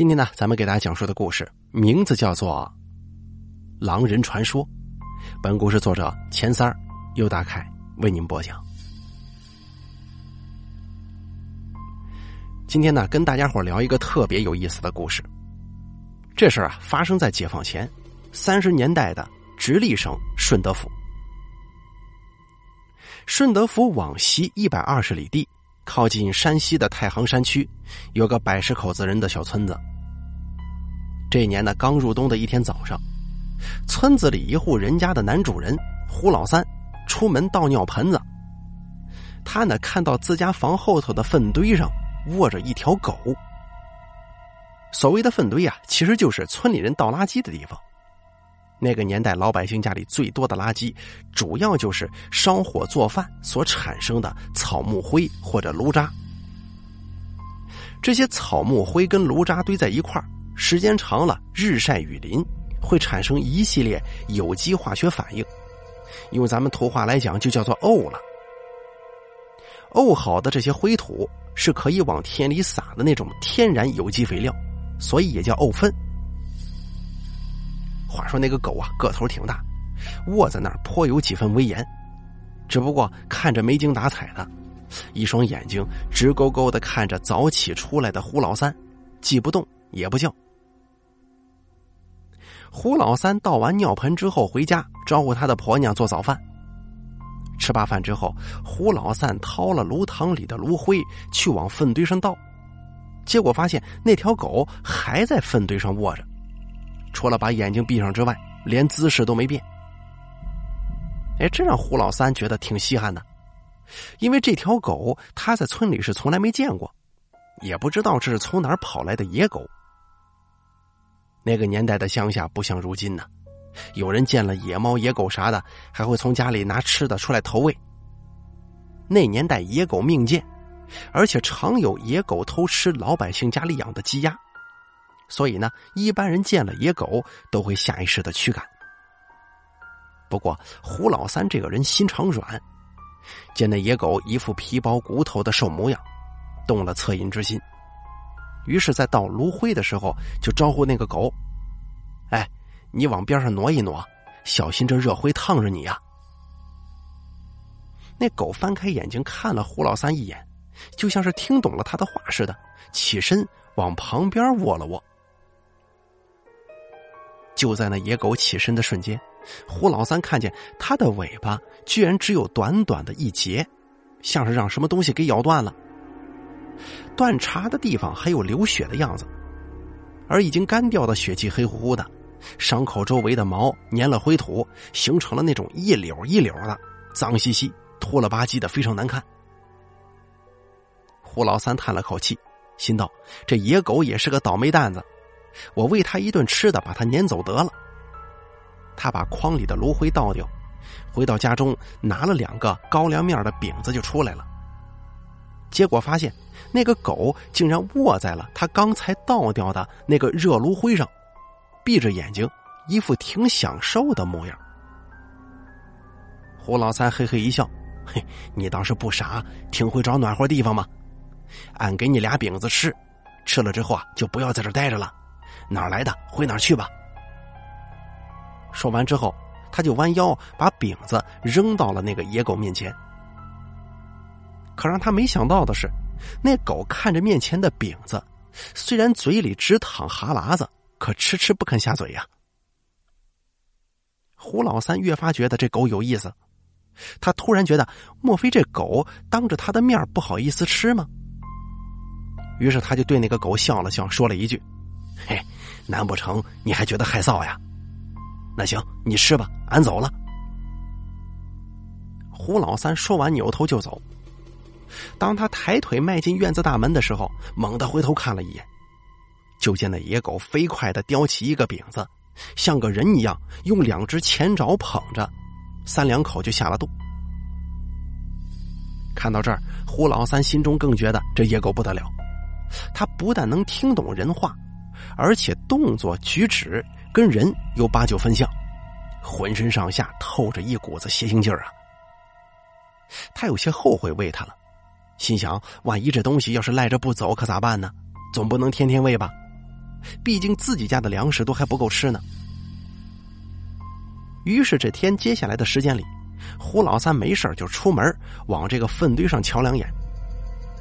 今天呢，咱们给大家讲述的故事名字叫做《狼人传说》。本故事作者钱三儿、尤大凯为您播讲。今天呢，跟大家伙聊一个特别有意思的故事。这事儿啊，发生在解放前三十年代的直隶省顺德府。顺德府往西一百二十里地。靠近山西的太行山区，有个百十口子人的小村子。这年呢，刚入冬的一天早上，村子里一户人家的男主人胡老三出门倒尿盆子。他呢，看到自家房后头的粪堆上卧着一条狗。所谓的粪堆啊，其实就是村里人倒垃圾的地方。那个年代，老百姓家里最多的垃圾，主要就是烧火做饭所产生的草木灰或者炉渣。这些草木灰跟炉渣堆在一块儿，时间长了，日晒雨淋，会产生一系列有机化学反应，用咱们土话来讲，就叫做沤了。沤好的这些灰土是可以往田里撒的那种天然有机肥料，所以也叫沤粪。话说那个狗啊，个头挺大，卧在那儿颇有几分威严，只不过看着没精打采的，一双眼睛直勾勾的看着早起出来的胡老三，既不动也不叫。胡老三倒完尿盆之后回家，招呼他的婆娘做早饭。吃罢饭之后，胡老三掏了炉膛里的炉灰去往粪堆上倒，结果发现那条狗还在粪堆上卧着。除了把眼睛闭上之外，连姿势都没变。哎，这让胡老三觉得挺稀罕的，因为这条狗他在村里是从来没见过，也不知道这是从哪儿跑来的野狗。那个年代的乡下不像如今呢，有人见了野猫、野狗啥的，还会从家里拿吃的出来投喂。那年代野狗命贱，而且常有野狗偷吃老百姓家里养的鸡鸭。所以呢，一般人见了野狗都会下意识的驱赶。不过胡老三这个人心肠软，见那野狗一副皮包骨头的瘦模样，动了恻隐之心，于是，在倒炉灰的时候就招呼那个狗：“哎，你往边上挪一挪，小心这热灰烫着你呀。”那狗翻开眼睛看了胡老三一眼，就像是听懂了他的话似的，起身往旁边卧了卧。就在那野狗起身的瞬间，胡老三看见它的尾巴居然只有短短的一截，像是让什么东西给咬断了。断茬的地方还有流血的样子，而已经干掉的血迹黑乎乎的，伤口周围的毛粘了灰土，形成了那种一绺一绺的，脏兮兮、秃了吧唧的，非常难看。胡老三叹了口气，心道：这野狗也是个倒霉蛋子。我喂他一顿吃的，把他撵走得了。他把筐里的炉灰倒掉，回到家中拿了两个高粱面的饼子就出来了。结果发现那个狗竟然卧在了他刚才倒掉的那个热炉灰上，闭着眼睛，一副挺享受的模样。胡老三嘿嘿一笑：“嘿，你倒是不傻，挺会找暖和地方嘛？俺给你俩饼子吃，吃了之后啊，就不要在这待着了。”哪来的回哪去吧。说完之后，他就弯腰把饼子扔到了那个野狗面前。可让他没想到的是，那狗看着面前的饼子，虽然嘴里直淌哈喇子，可迟迟不肯下嘴呀。胡老三越发觉得这狗有意思，他突然觉得，莫非这狗当着他的面不好意思吃吗？于是他就对那个狗笑了笑，说了一句：“嘿。”难不成你还觉得害臊呀？那行，你吃吧，俺走了。胡老三说完，扭头就走。当他抬腿迈进院子大门的时候，猛地回头看了一眼，就见那野狗飞快的叼起一个饼子，像个人一样用两只前爪捧着，三两口就下了肚。看到这儿，胡老三心中更觉得这野狗不得了，他不但能听懂人话。而且动作举止跟人有八九分像，浑身上下透着一股子邪性劲儿啊！他有些后悔喂他了，心想：万一这东西要是赖着不走，可咋办呢？总不能天天喂吧。毕竟自己家的粮食都还不够吃呢。于是这天接下来的时间里，胡老三没事就出门往这个粪堆上瞧两眼。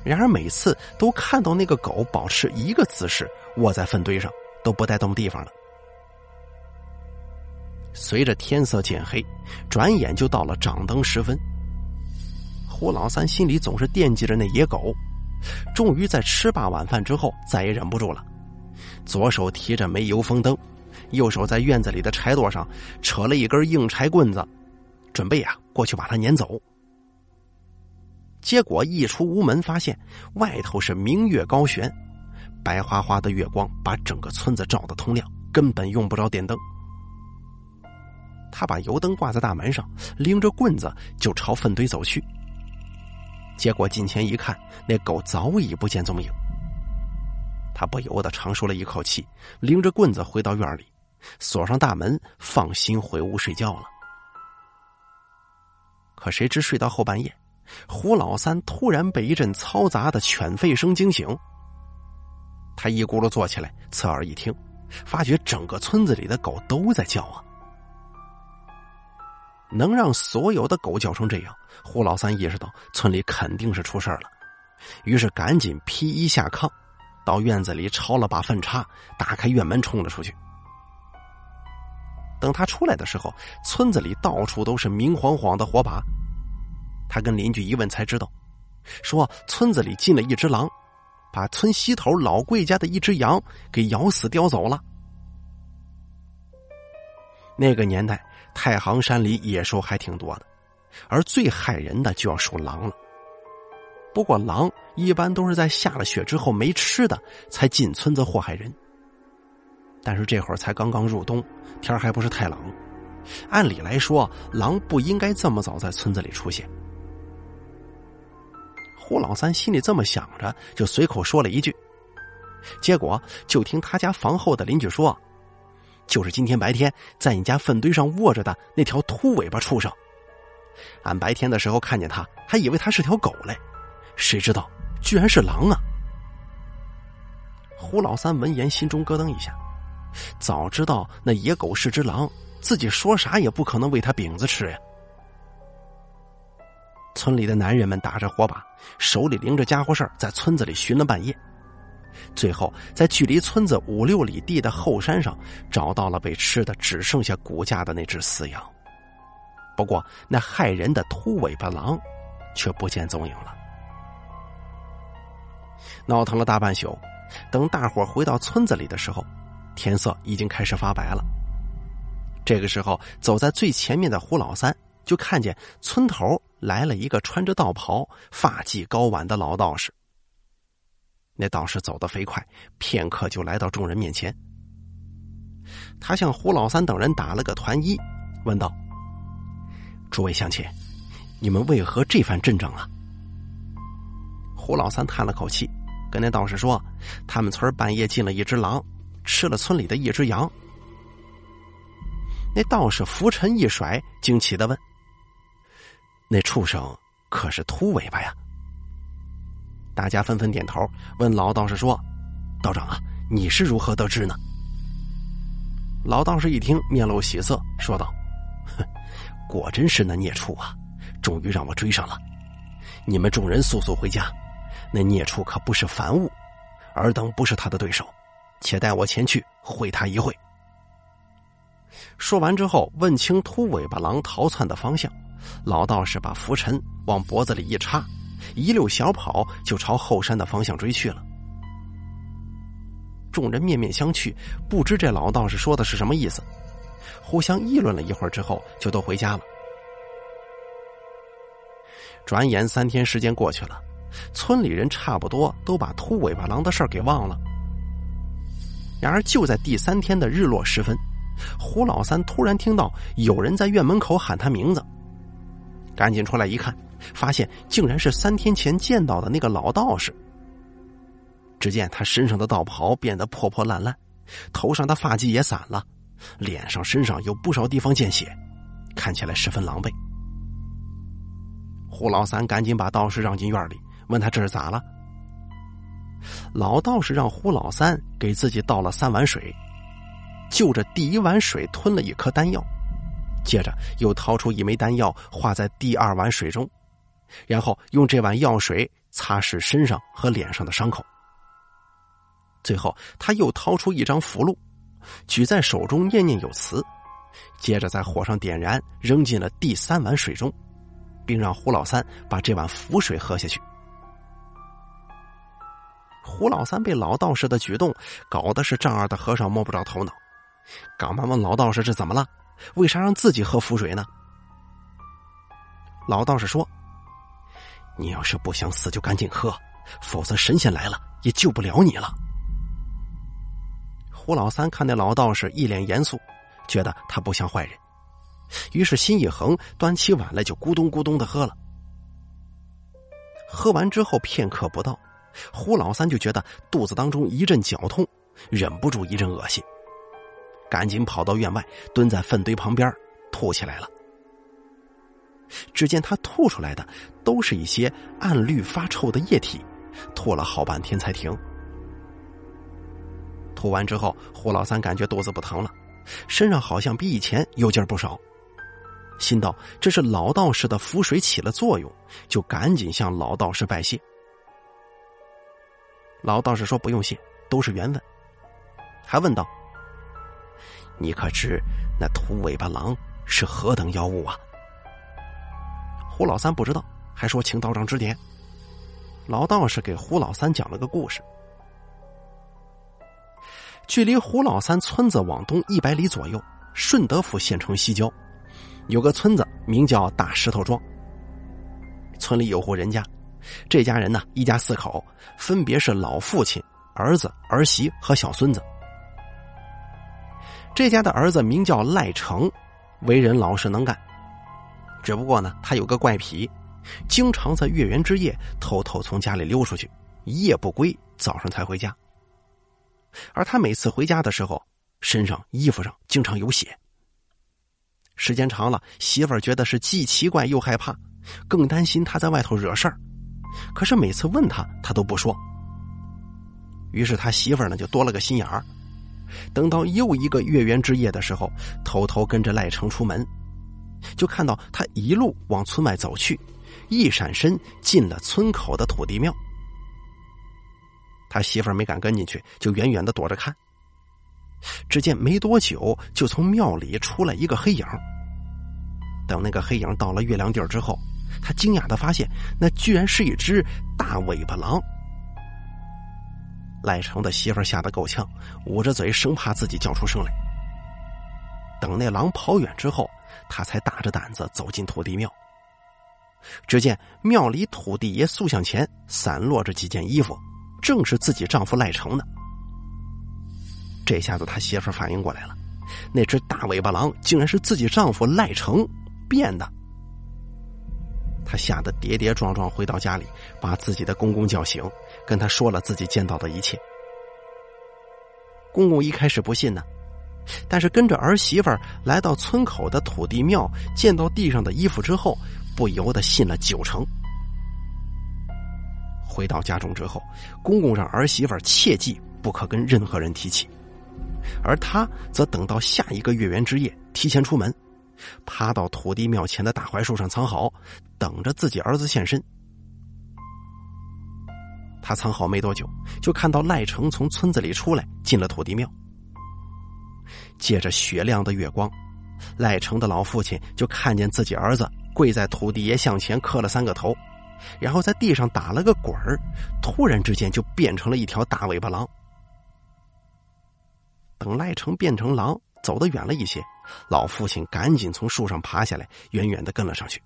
然而每次都看到那个狗保持一个姿势，卧在粪堆上，都不带动地方的。随着天色渐黑，转眼就到了掌灯时分。胡老三心里总是惦记着那野狗，终于在吃罢晚饭之后，再也忍不住了，左手提着煤油风灯，右手在院子里的柴垛上扯了一根硬柴棍子，准备啊过去把它撵走。结果一出屋门，发现外头是明月高悬，白花花的月光把整个村子照得通亮，根本用不着电灯。他把油灯挂在大门上，拎着棍子就朝粪堆走去。结果近前一看，那狗早已不见踪影。他不由得长舒了一口气，拎着棍子回到院里，锁上大门，放心回屋睡觉了。可谁知睡到后半夜，胡老三突然被一阵嘈杂的犬吠声惊醒。他一咕噜坐起来，侧耳一听，发觉整个村子里的狗都在叫啊。能让所有的狗叫成这样，胡老三意识到村里肯定是出事了，于是赶紧披衣下炕，到院子里抄了把粪叉，打开院门冲了出去。等他出来的时候，村子里到处都是明晃晃的火把。他跟邻居一问才知道，说村子里进了一只狼，把村西头老贵家的一只羊给咬死叼走了。那个年代。太行山里野兽还挺多的，而最害人的就要数狼了。不过狼一般都是在下了雪之后没吃的才进村子祸害人。但是这会儿才刚刚入冬，天还不是太冷，按理来说狼不应该这么早在村子里出现。胡老三心里这么想着，就随口说了一句，结果就听他家房后的邻居说。就是今天白天在你家粪堆上卧着的那条秃尾巴畜生，俺白天的时候看见他，还以为他是条狗嘞，谁知道居然是狼啊！胡老三闻言心中咯噔一下，早知道那野狗是只狼，自己说啥也不可能喂它饼子吃呀。村里的男人们打着火把，手里拎着家伙事儿在村子里寻了半夜。最后，在距离村子五六里地的后山上，找到了被吃的只剩下骨架的那只死羊。不过，那害人的秃尾巴狼却不见踪影了。闹腾了大半宿，等大伙回到村子里的时候，天色已经开始发白了。这个时候，走在最前面的胡老三就看见村头来了一个穿着道袍、发髻高挽的老道士。那道士走得飞快，片刻就来到众人面前。他向胡老三等人打了个团揖，问道：“诸位乡亲，你们为何这番阵仗啊？”胡老三叹了口气，跟那道士说：“他们村半夜进了一只狼，吃了村里的一只羊。”那道士拂尘一甩，惊奇的问：“那畜生可是秃尾巴呀？”大家纷纷点头，问老道士说：“道长啊，你是如何得知呢？”老道士一听，面露喜色，说道：“哼，果真是那孽畜啊！终于让我追上了。你们众人速速回家，那孽畜可不是凡物，尔等不是他的对手，且带我前去会他一会。”说完之后，问清秃尾巴狼逃窜的方向，老道士把拂尘往脖子里一插。一溜小跑就朝后山的方向追去了。众人面面相觑，不知这老道士说的是什么意思，互相议论了一会儿之后，就都回家了。转眼三天时间过去了，村里人差不多都把秃尾巴狼的事儿给忘了。然而就在第三天的日落时分，胡老三突然听到有人在院门口喊他名字，赶紧出来一看。发现竟然是三天前见到的那个老道士。只见他身上的道袍变得破破烂烂，头上的发髻也散了，脸上、身上有不少地方见血，看起来十分狼狈。胡老三赶紧把道士让进院里，问他这是咋了。老道士让胡老三给自己倒了三碗水，就着第一碗水吞了一颗丹药，接着又掏出一枚丹药化在第二碗水中，然后用这碗药水擦拭身上和脸上的伤口。最后，他又掏出一张符箓，举在手中念念有词，接着在火上点燃，扔进了第三碗水中，并让胡老三把这碗符水喝下去。胡老三被老道士的举动搞得是丈二的和尚摸不着头脑，赶忙问老道士：“这怎么了？为啥让自己喝符水呢？”老道士说：“你要是不想死，就赶紧喝，否则神仙来了也救不了你了。”胡老三看那老道士一脸严肃，觉得他不像坏人，于是心一横，端起碗来就咕咚咕咚的喝了。喝完之后，片刻不到。胡老三就觉得肚子当中一阵绞痛，忍不住一阵恶心，赶紧跑到院外，蹲在粪堆旁边吐起来了。只见他吐出来的都是一些暗绿发臭的液体，吐了好半天才停。吐完之后，胡老三感觉肚子不疼了，身上好像比以前有劲儿不少，心道这是老道士的符水起了作用，就赶紧向老道士拜谢。老道士说：“不用谢，都是缘分。”还问道：“你可知那土尾巴狼是何等妖物啊？”胡老三不知道，还说：“请道长指点。”老道士给胡老三讲了个故事：距离胡老三村子往东一百里左右，顺德府县城西郊，有个村子名叫大石头庄。村里有户人家。这家人呢，一家四口，分别是老父亲、儿子、儿媳和小孙子。这家的儿子名叫赖成，为人老实能干。只不过呢，他有个怪癖，经常在月圆之夜偷偷从家里溜出去，一夜不归，早上才回家。而他每次回家的时候，身上、衣服上经常有血。时间长了，媳妇儿觉得是既奇怪又害怕，更担心他在外头惹事儿。可是每次问他，他都不说。于是他媳妇儿呢就多了个心眼儿，等到又一个月圆之夜的时候，偷偷跟着赖成出门，就看到他一路往村外走去，一闪身进了村口的土地庙。他媳妇儿没敢跟进去，就远远的躲着看。只见没多久，就从庙里出来一个黑影。等那个黑影到了月亮地儿之后。他惊讶的发现，那居然是一只大尾巴狼。赖成的媳妇儿吓得够呛，捂着嘴，生怕自己叫出声来。等那狼跑远之后，他才大着胆子走进土地庙。只见庙里土地爷塑像前散落着几件衣服，正是自己丈夫赖成的。这下子他媳妇反应过来了，那只大尾巴狼竟然是自己丈夫赖成变的。他吓得跌跌撞撞回到家里，把自己的公公叫醒，跟他说了自己见到的一切。公公一开始不信呢，但是跟着儿媳妇来到村口的土地庙，见到地上的衣服之后，不由得信了九成。回到家中之后，公公让儿媳妇切记不可跟任何人提起，而他则等到下一个月圆之夜，提前出门。爬到土地庙前的大槐树上藏好，等着自己儿子现身。他藏好没多久，就看到赖成从村子里出来，进了土地庙。借着雪亮的月光，赖成的老父亲就看见自己儿子跪在土地爷像前磕了三个头，然后在地上打了个滚儿，突然之间就变成了一条大尾巴狼。等赖成变成狼。走得远了一些，老父亲赶紧从树上爬下来，远远的跟了上去。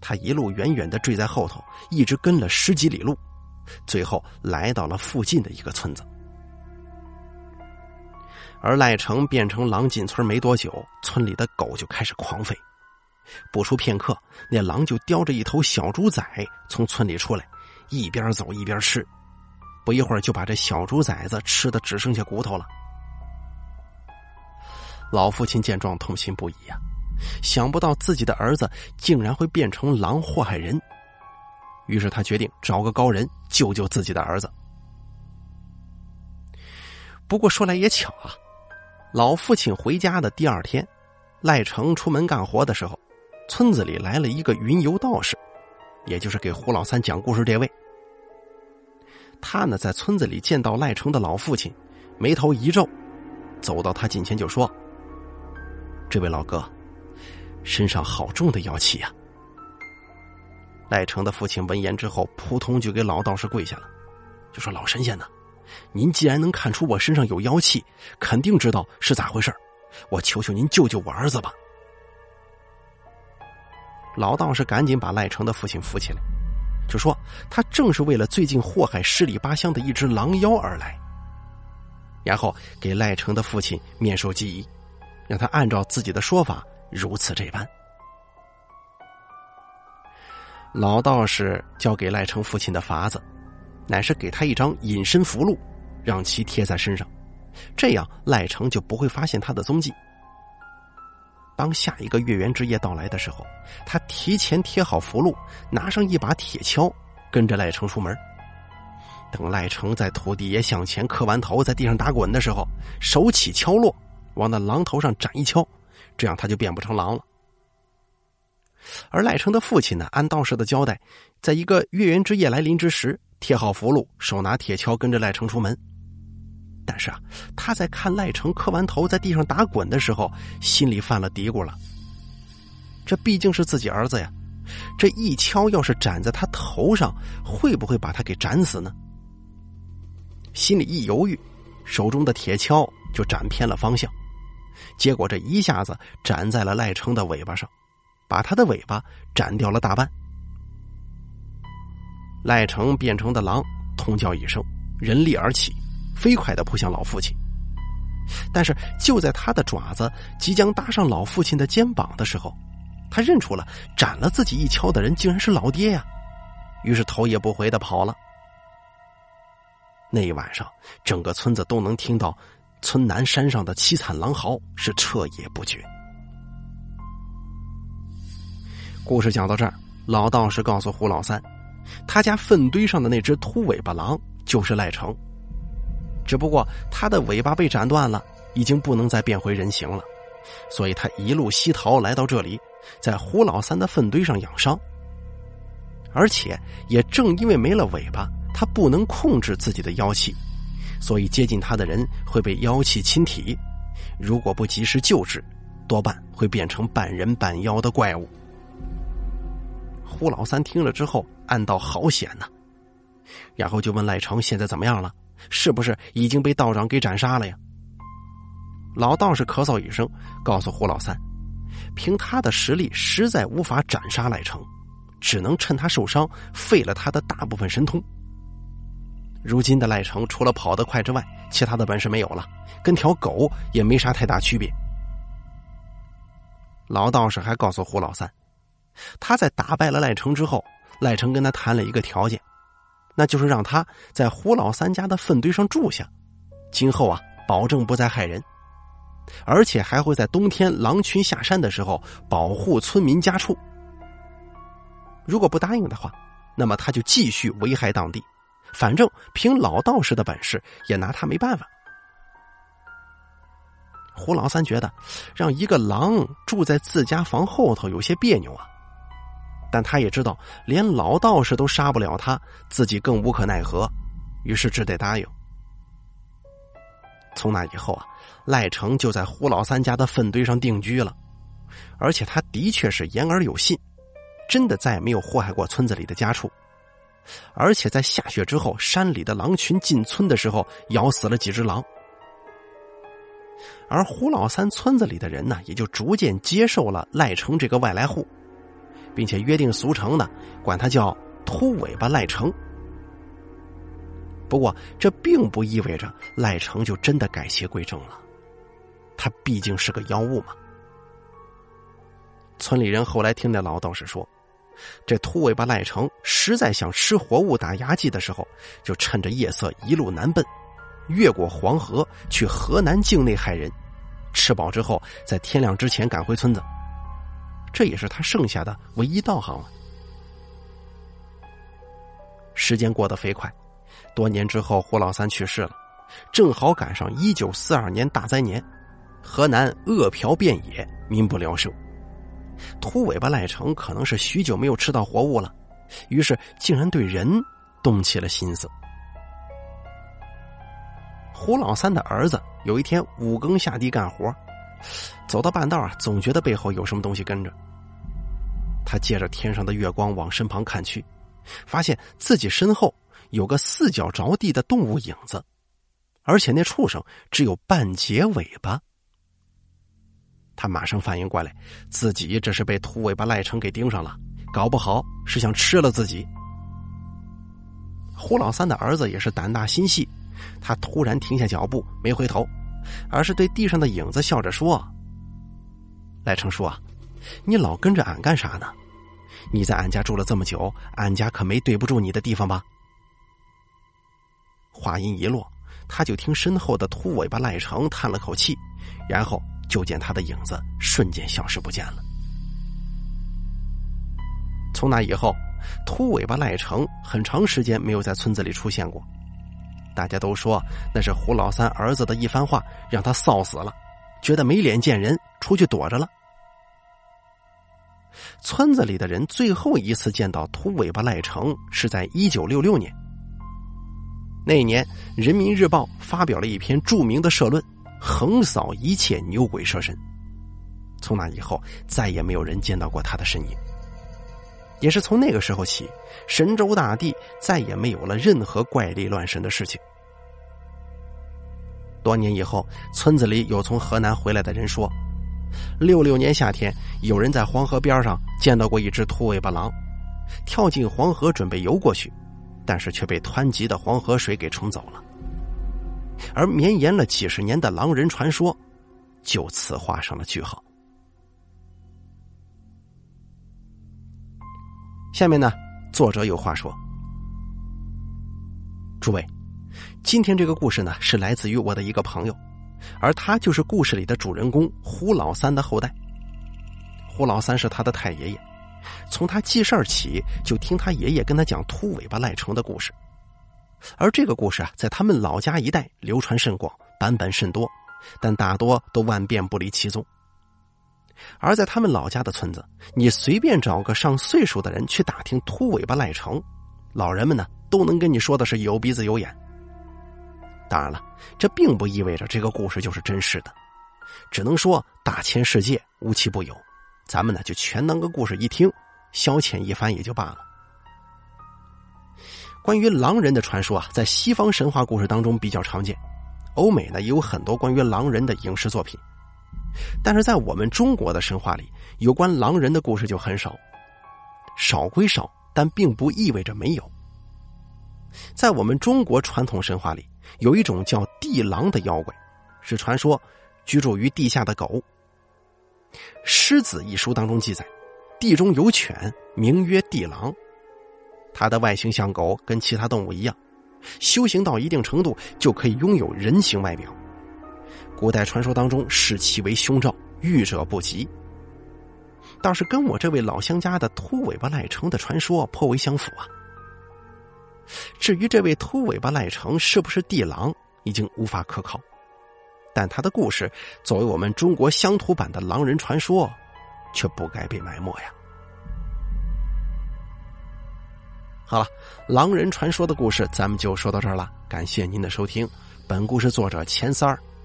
他一路远远的追在后头，一直跟了十几里路，最后来到了附近的一个村子。而赖成变成狼进村没多久，村里的狗就开始狂吠。不出片刻，那狼就叼着一头小猪崽从村里出来，一边走一边吃，不一会儿就把这小猪崽子吃的只剩下骨头了。老父亲见状痛心不已呀，想不到自己的儿子竟然会变成狼祸害人，于是他决定找个高人救救自己的儿子。不过说来也巧啊，老父亲回家的第二天，赖成出门干活的时候，村子里来了一个云游道士，也就是给胡老三讲故事这位。他呢，在村子里见到赖成的老父亲，眉头一皱，走到他近前就说：“这位老哥，身上好重的妖气呀！”赖成的父亲闻言之后，扑通就给老道士跪下了，就说：“老神仙呢，您既然能看出我身上有妖气，肯定知道是咋回事我求求您救救我儿子吧！”老道士赶紧把赖成的父亲扶起来。就说他正是为了最近祸害十里八乡的一只狼妖而来，然后给赖成的父亲面授机宜，让他按照自己的说法如此这般。老道士交给赖成父亲的法子，乃是给他一张隐身符箓，让其贴在身上，这样赖成就不会发现他的踪迹。当下一个月圆之夜到来的时候，他提前贴好符箓，拿上一把铁锹，跟着赖成出门。等赖成在土地爷向前磕完头，在地上打滚的时候，手起锹落，往那狼头上斩一敲，这样他就变不成狼了。而赖成的父亲呢，按道士的交代，在一个月圆之夜来临之时，贴好符箓，手拿铁锹，跟着赖成出门。但是啊，他在看赖成磕完头在地上打滚的时候，心里犯了嘀咕了。这毕竟是自己儿子呀，这一锹要是斩在他头上，会不会把他给斩死呢？心里一犹豫，手中的铁锹就斩偏了方向，结果这一下子斩在了赖成的尾巴上，把他的尾巴斩掉了大半。赖成变成的狼痛叫一声，人力而起。飞快的扑向老父亲，但是就在他的爪子即将搭上老父亲的肩膀的时候，他认出了斩了自己一锹的人竟然是老爹呀，于是头也不回的跑了。那一晚上，整个村子都能听到村南山上的凄惨狼嚎，是彻夜不绝。故事讲到这儿，老道士告诉胡老三，他家粪堆上的那只秃尾巴狼就是赖成。只不过他的尾巴被斩断了，已经不能再变回人形了，所以他一路西逃来到这里，在胡老三的粪堆上养伤。而且也正因为没了尾巴，他不能控制自己的妖气，所以接近他的人会被妖气侵体。如果不及时救治，多半会变成半人半妖的怪物。胡老三听了之后，暗道好险呐，然后就问赖成现在怎么样了。是不是已经被道长给斩杀了呀？老道士咳嗽一声，告诉胡老三：“凭他的实力，实在无法斩杀赖成，只能趁他受伤，废了他的大部分神通。如今的赖成，除了跑得快之外，其他的本事没有了，跟条狗也没啥太大区别。”老道士还告诉胡老三：“他在打败了赖成之后，赖成跟他谈了一个条件。”那就是让他在胡老三家的粪堆上住下，今后啊，保证不再害人，而且还会在冬天狼群下山的时候保护村民家畜。如果不答应的话，那么他就继续危害当地，反正凭老道士的本事也拿他没办法。胡老三觉得让一个狼住在自家房后头有些别扭啊。但他也知道，连老道士都杀不了他，自己更无可奈何，于是只得答应。从那以后啊，赖成就在胡老三家的粪堆上定居了，而且他的确是言而有信，真的再也没有祸害过村子里的家畜，而且在下雪之后，山里的狼群进村的时候，咬死了几只狼，而胡老三村子里的人呢，也就逐渐接受了赖成这个外来户。并且约定俗成的管他叫秃尾巴赖成。不过这并不意味着赖成就真的改邪归正了，他毕竟是个妖物嘛。村里人后来听那老道士说，这秃尾巴赖成实在想吃活物打牙祭的时候，就趁着夜色一路南奔，越过黄河去河南境内害人，吃饱之后在天亮之前赶回村子。这也是他剩下的唯一道行了。时间过得飞快，多年之后，胡老三去世了，正好赶上一九四二年大灾年，河南饿殍遍野，民不聊生。秃尾巴赖成可能是许久没有吃到活物了，于是竟然对人动起了心思。胡老三的儿子有一天五更下地干活，走到半道啊，总觉得背后有什么东西跟着。他借着天上的月光往身旁看去，发现自己身后有个四脚着地的动物影子，而且那畜生只有半截尾巴。他马上反应过来，自己这是被秃尾巴赖成给盯上了，搞不好是想吃了自己。胡老三的儿子也是胆大心细。他突然停下脚步，没回头，而是对地上的影子笑着说：“赖成叔啊，你老跟着俺干啥呢？你在俺家住了这么久，俺家可没对不住你的地方吧？”话音一落，他就听身后的秃尾巴赖成叹了口气，然后就见他的影子瞬间消失不见了。从那以后，秃尾巴赖成很长时间没有在村子里出现过。大家都说那是胡老三儿子的一番话让他臊死了，觉得没脸见人，出去躲着了。村子里的人最后一次见到秃尾巴赖成是在一九六六年。那年，《人民日报》发表了一篇著名的社论，横扫一切牛鬼蛇神。从那以后，再也没有人见到过他的身影。也是从那个时候起，神州大地再也没有了任何怪力乱神的事情。多年以后，村子里有从河南回来的人说，六六年夏天，有人在黄河边上见到过一只秃尾巴狼，跳进黄河准备游过去，但是却被湍急的黄河水给冲走了。而绵延了几十年的狼人传说，就此画上了句号。下面呢，作者有话说：“诸位，今天这个故事呢，是来自于我的一个朋友，而他就是故事里的主人公胡老三的后代。胡老三是他的太爷爷，从他记事儿起，就听他爷爷跟他讲秃尾巴赖成的故事。而这个故事啊，在他们老家一带流传甚广，版本甚多，但大多都万变不离其宗。”而在他们老家的村子，你随便找个上岁数的人去打听秃尾巴赖成，老人们呢都能跟你说的是有鼻子有眼。当然了，这并不意味着这个故事就是真实的，只能说大千世界无奇不有，咱们呢就全当个故事一听，消遣一番也就罢了。关于狼人的传说啊，在西方神话故事当中比较常见，欧美呢也有很多关于狼人的影视作品。但是在我们中国的神话里，有关狼人的故事就很少。少归少，但并不意味着没有。在我们中国传统神话里，有一种叫地狼的妖怪，是传说居住于地下的狗。《狮子》一书当中记载，地中有犬，名曰地狼。它的外形像狗，跟其他动物一样，修行到一定程度就可以拥有人形外表。古代传说当中视其为凶兆，遇者不及。倒是跟我这位老乡家的秃尾巴赖成的传说颇为相符啊。至于这位秃尾巴赖成是不是地狼，已经无法可考。但他的故事作为我们中国乡土版的狼人传说，却不该被埋没呀。好了，狼人传说的故事咱们就说到这儿了。感谢您的收听，本故事作者钱三儿。